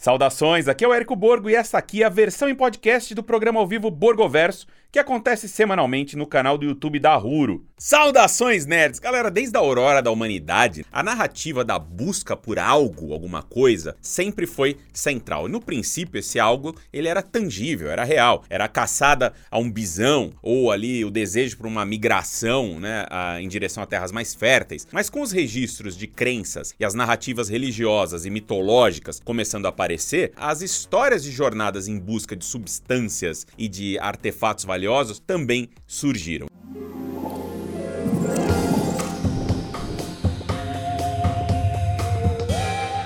Saudações, aqui é o Érico Borgo e essa aqui é a versão em podcast do programa ao vivo Borgoverso, que acontece semanalmente no canal do YouTube da Ruro. Saudações, nerds! Galera, desde a aurora da humanidade, a narrativa da busca por algo, alguma coisa, sempre foi central. No princípio, esse algo, ele era tangível, era real. Era a caçada a um bisão, ou ali o desejo por uma migração, né, a, em direção a terras mais férteis. Mas com os registros de crenças e as narrativas religiosas e mitológicas começando a aparecer, as histórias de jornadas em busca de substâncias e de artefatos valiosos valiosos também surgiram.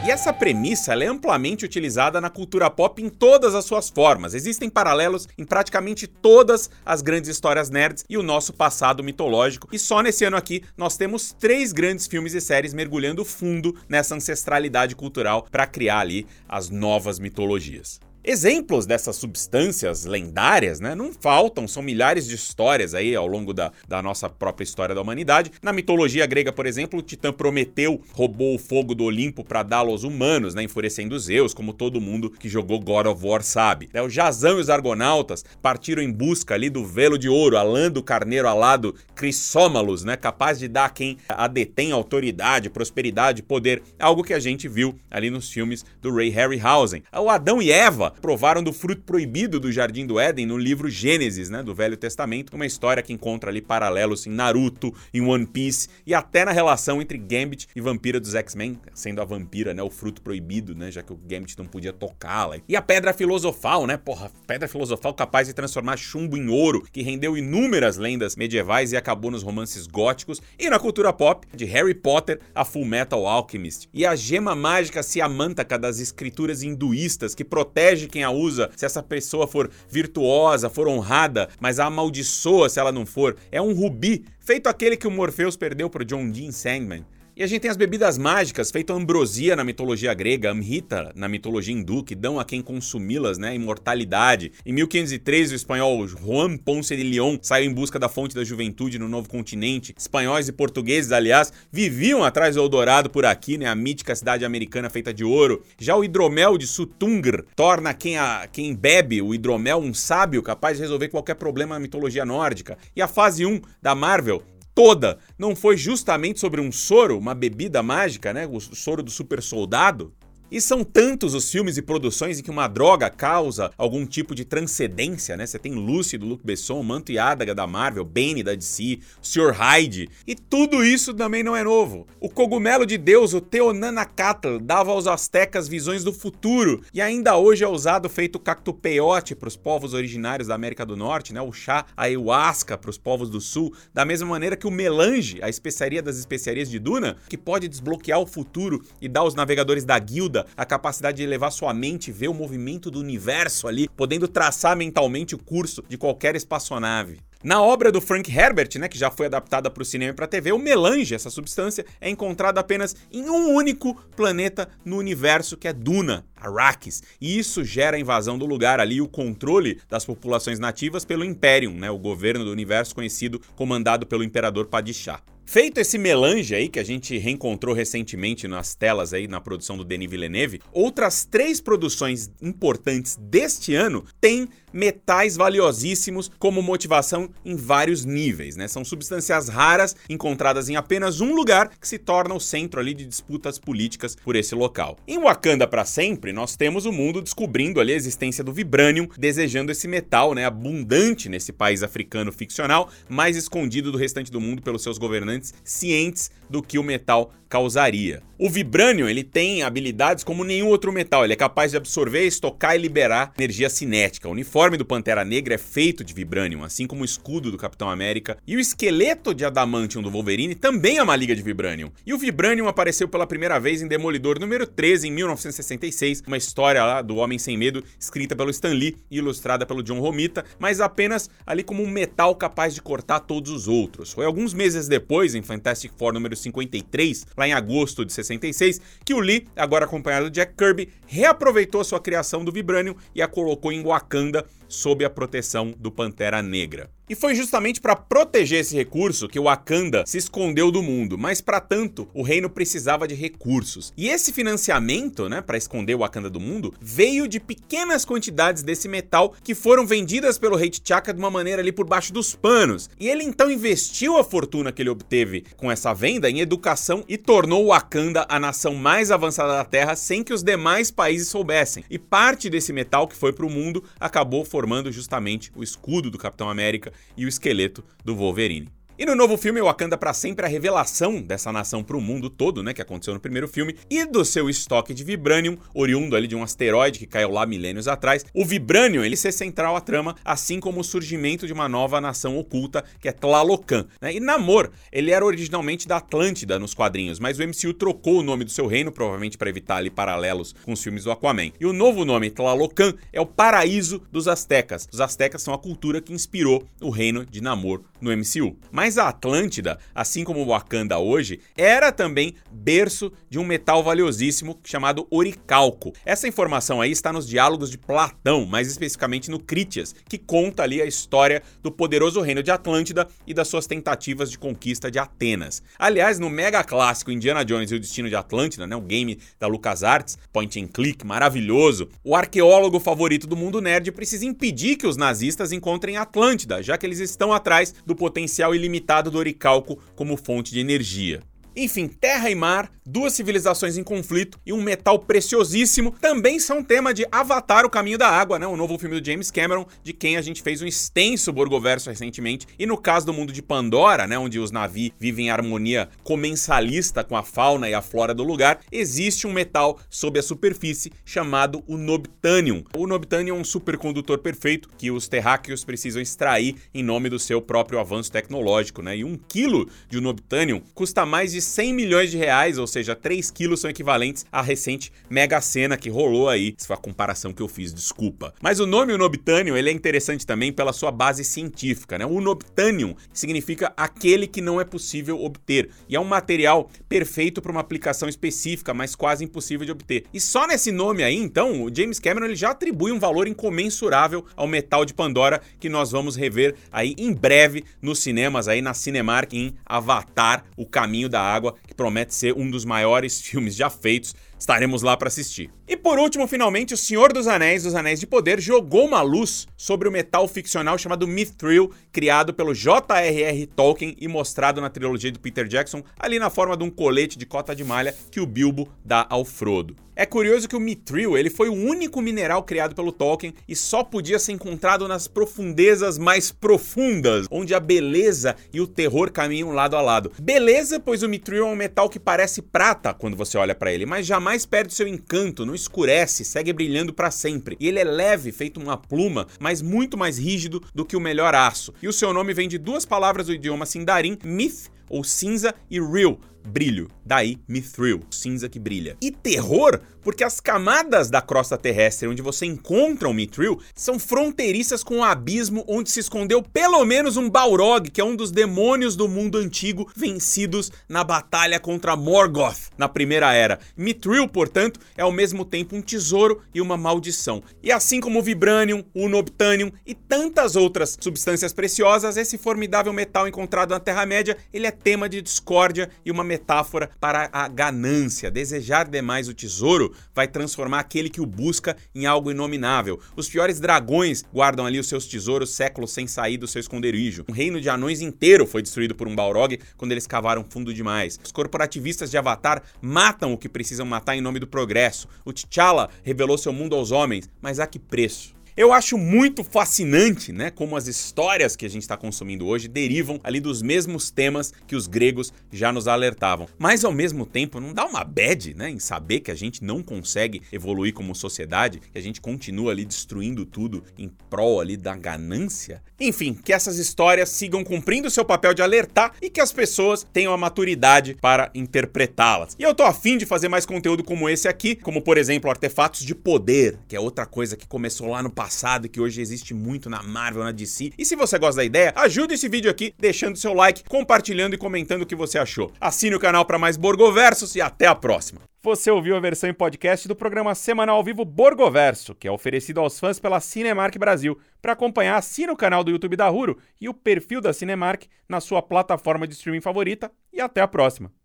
E essa premissa é amplamente utilizada na cultura pop em todas as suas formas. Existem paralelos em praticamente todas as grandes histórias nerds e o nosso passado mitológico. E só nesse ano aqui nós temos três grandes filmes e séries mergulhando fundo nessa ancestralidade cultural para criar ali as novas mitologias. Exemplos dessas substâncias lendárias, né, não faltam, são milhares de histórias aí ao longo da, da nossa própria história da humanidade. Na mitologia grega, por exemplo, o titã Prometeu roubou o fogo do Olimpo para dá-lo aos humanos, né, enfurecendo Zeus, como todo mundo que jogou God of War sabe. É, o Jazão e os argonautas partiram em busca ali do velo de ouro, alando o carneiro alado Crisómalos, né, capaz de dar a quem a detém autoridade, prosperidade, poder, algo que a gente viu ali nos filmes do Ray Harryhausen. O Adão e Eva provaram do fruto proibido do Jardim do Éden no livro Gênesis, né, do Velho Testamento, uma história que encontra ali paralelos em Naruto, em One Piece e até na relação entre Gambit e Vampira dos X-Men, sendo a vampira, né, o fruto proibido, né, já que o Gambit não podia tocá-la. E a Pedra Filosofal, né, porra, Pedra Filosofal capaz de transformar chumbo em ouro, que rendeu inúmeras lendas medievais e acabou nos romances góticos e na cultura pop, de Harry Potter a Full Metal Alchemist. E a gema mágica ciamântaca das escrituras hinduístas que protege protege quem a usa se essa pessoa for virtuosa, for honrada, mas a amaldiçoa se ela não for. É um rubi, feito aquele que o Morpheus perdeu pro John Dean Sandman. E a gente tem as bebidas mágicas, feito ambrosia na mitologia grega, amrita na mitologia hindu, que dão a quem consumi-las, né, imortalidade. Em 1503, o espanhol Juan Ponce de León saiu em busca da fonte da juventude no novo continente. Espanhóis e portugueses, aliás, viviam atrás do Eldorado por aqui, né, a mítica cidade americana feita de ouro. Já o hidromel de Sutungr torna quem, a, quem bebe o hidromel um sábio capaz de resolver qualquer problema na mitologia nórdica. E a fase 1 da Marvel toda não foi justamente sobre um soro, uma bebida mágica, né? O soro do super soldado? E são tantos os filmes e produções em que uma droga causa algum tipo de transcendência, né? Você tem Lucy do Luc Besson, Manto e Adaga da Marvel, Bane da DC, Sr. Hyde, e tudo isso também não é novo. O cogumelo de Deus, o Teonanacatl, dava aos astecas visões do futuro e ainda hoje é usado feito cacto peyote para os povos originários da América do Norte, né? O chá ayahuasca para os povos do Sul, da mesma maneira que o melange, a especiaria das especiarias de Duna, que pode desbloquear o futuro e dar aos navegadores da guilda a capacidade de levar sua mente, ver o movimento do universo ali, podendo traçar mentalmente o curso de qualquer espaçonave. Na obra do Frank Herbert, né, que já foi adaptada para o cinema e para a TV, o melange, essa substância, é encontrada apenas em um único planeta no universo, que é Duna, Arrakis. E isso gera a invasão do lugar ali, o controle das populações nativas pelo Imperium, né, o governo do universo conhecido comandado pelo imperador Padishah. Feito esse melange aí que a gente reencontrou recentemente nas telas aí na produção do Denis Villeneuve, outras três produções importantes deste ano têm metais valiosíssimos como motivação em vários níveis, né? São substâncias raras encontradas em apenas um lugar que se torna o centro ali de disputas políticas por esse local. Em Wakanda para sempre, nós temos o mundo descobrindo ali a existência do vibranium, desejando esse metal, né, abundante nesse país africano ficcional, mais escondido do restante do mundo pelos seus governantes cientes do que o metal causaria. O vibranium ele tem habilidades como nenhum outro metal, ele é capaz de absorver, estocar e liberar energia cinética. O uniforme do Pantera Negra é feito de vibranium, assim como o escudo do Capitão América, e o esqueleto de adamantium do Wolverine também é uma liga de vibranium. E o vibranium apareceu pela primeira vez em Demolidor número 13 em 1966, uma história lá do Homem Sem Medo, escrita pelo Stan Lee e ilustrada pelo John Romita, mas apenas ali como um metal capaz de cortar todos os outros. Foi alguns meses depois, em Fantastic Four número 53, lá em agosto de 66, que o Lee, agora acompanhado de Jack Kirby, reaproveitou sua criação do Vibranium e a colocou em Wakanda sob a proteção do Pantera Negra. E foi justamente para proteger esse recurso que o Wakanda se escondeu do mundo, mas para tanto, o reino precisava de recursos. E esse financiamento, né, para esconder o Wakanda do mundo, veio de pequenas quantidades desse metal que foram vendidas pelo rei T'Chaka de uma maneira ali por baixo dos panos. E ele então investiu a fortuna que ele obteve com essa venda em educação e tornou o Wakanda a nação mais avançada da Terra sem que os demais países soubessem. E parte desse metal que foi para o mundo acabou formando justamente o escudo do Capitão América e o esqueleto do Wolverine. E no novo filme, Wakanda para sempre a revelação dessa nação para o mundo todo, né, que aconteceu no primeiro filme, e do seu estoque de vibranium, oriundo ali de um asteroide que caiu lá milênios atrás. O vibranium, ele ser central à trama, assim como o surgimento de uma nova nação oculta, que é Tlalocan. Né? E Namor, ele era originalmente da Atlântida nos quadrinhos, mas o MCU trocou o nome do seu reino, provavelmente para evitar ali paralelos com os filmes do Aquaman. E o novo nome, Tlalocan, é o paraíso dos Aztecas. Os Aztecas são a cultura que inspirou o reino de Namor no MCU. Mas a Atlântida, assim como o Wakanda hoje, era também berço de um metal valiosíssimo chamado oricalco. Essa informação aí está nos diálogos de Platão, mais especificamente no Critias, que conta ali a história do poderoso reino de Atlântida e das suas tentativas de conquista de Atenas. Aliás, no mega clássico Indiana Jones e o Destino de Atlântida, né, o game da LucasArts, point and click maravilhoso, o arqueólogo favorito do mundo nerd precisa impedir que os nazistas encontrem Atlântida, já que eles estão atrás do potencial ilimitado do oricalco como fonte de energia. Enfim, terra e mar, duas civilizações em conflito e um metal preciosíssimo também são tema de Avatar: O Caminho da Água, né? O novo filme do James Cameron, de quem a gente fez um extenso Borgoverso recentemente. E no caso do mundo de Pandora, né, onde os navios vivem em harmonia comensalista com a fauna e a flora do lugar, existe um metal sob a superfície chamado o Nobtanium. O Nobtanium é um supercondutor perfeito que os terráqueos precisam extrair em nome do seu próprio avanço tecnológico, né? E um quilo de Nobtanium custa mais de 100 milhões de reais, ou seja, 3 quilos são equivalentes à recente Mega Sena que rolou aí. Isso foi a comparação que eu fiz, desculpa. Mas o nome Unobtanium, ele é interessante também pela sua base científica, né? O significa aquele que não é possível obter, e é um material perfeito para uma aplicação específica, mas quase impossível de obter. E só nesse nome aí, então, o James Cameron ele já atribui um valor incomensurável ao metal de Pandora que nós vamos rever aí em breve nos cinemas aí na Cinemark em Avatar: O Caminho da que promete ser um dos maiores filmes já feitos. Estaremos lá para assistir. E por último, finalmente, o Senhor dos Anéis, dos Anéis de Poder, jogou uma luz sobre o metal ficcional chamado Mithril, criado pelo J.R.R. Tolkien e mostrado na trilogia do Peter Jackson, ali na forma de um colete de cota de malha que o Bilbo dá ao Frodo. É curioso que o Mithril ele foi o único mineral criado pelo Tolkien e só podia ser encontrado nas profundezas mais profundas, onde a beleza e o terror caminham lado a lado. Beleza, pois o Mithril é um metal que parece prata quando você olha para ele, mas jamais perde seu encanto, não escurece, segue brilhando para sempre. E ele é leve, feito uma pluma, mas muito mais rígido do que o melhor aço. E o seu nome vem de duas palavras do idioma Sindarin, myth ou cinza e real, brilho. Daí, mithril, cinza que brilha. E terror, porque as camadas da crosta terrestre onde você encontra o mithril são fronteiriças com o abismo onde se escondeu pelo menos um Balrog, que é um dos demônios do mundo antigo vencidos na batalha contra Morgoth na Primeira Era. Mithril, portanto, é ao mesmo tempo um tesouro e uma maldição. E assim como o Vibranium, o Nobtanium e tantas outras substâncias preciosas, esse formidável metal encontrado na Terra-média, ele é tema de discórdia e uma metáfora para a ganância. Desejar demais o tesouro vai transformar aquele que o busca em algo inominável. Os piores dragões guardam ali os seus tesouros séculos sem sair do seu esconderijo. Um reino de anões inteiro foi destruído por um Balrog quando eles cavaram fundo demais. Os corporativistas de Avatar matam o que precisam matar em nome do progresso. O T'Challa revelou seu mundo aos homens, mas a que preço? Eu acho muito fascinante, né, como as histórias que a gente está consumindo hoje derivam ali dos mesmos temas que os gregos já nos alertavam. Mas ao mesmo tempo, não dá uma bad, né, em saber que a gente não consegue evoluir como sociedade, que a gente continua ali destruindo tudo em prol ali da ganância? Enfim, que essas histórias sigam cumprindo seu papel de alertar e que as pessoas tenham a maturidade para interpretá-las. E eu tô afim de fazer mais conteúdo como esse aqui, como por exemplo, artefatos de poder, que é outra coisa que começou lá no passado passado que hoje existe muito na Marvel, na DC. E se você gosta da ideia, ajude esse vídeo aqui deixando seu like, compartilhando e comentando o que você achou. Assine o canal para mais Borgoversos e até a próxima. Você ouviu a versão em podcast do programa semanal ao vivo Borgoverso, que é oferecido aos fãs pela Cinemark Brasil. Para acompanhar, assina o canal do YouTube da Huro e o perfil da Cinemark na sua plataforma de streaming favorita. E até a próxima!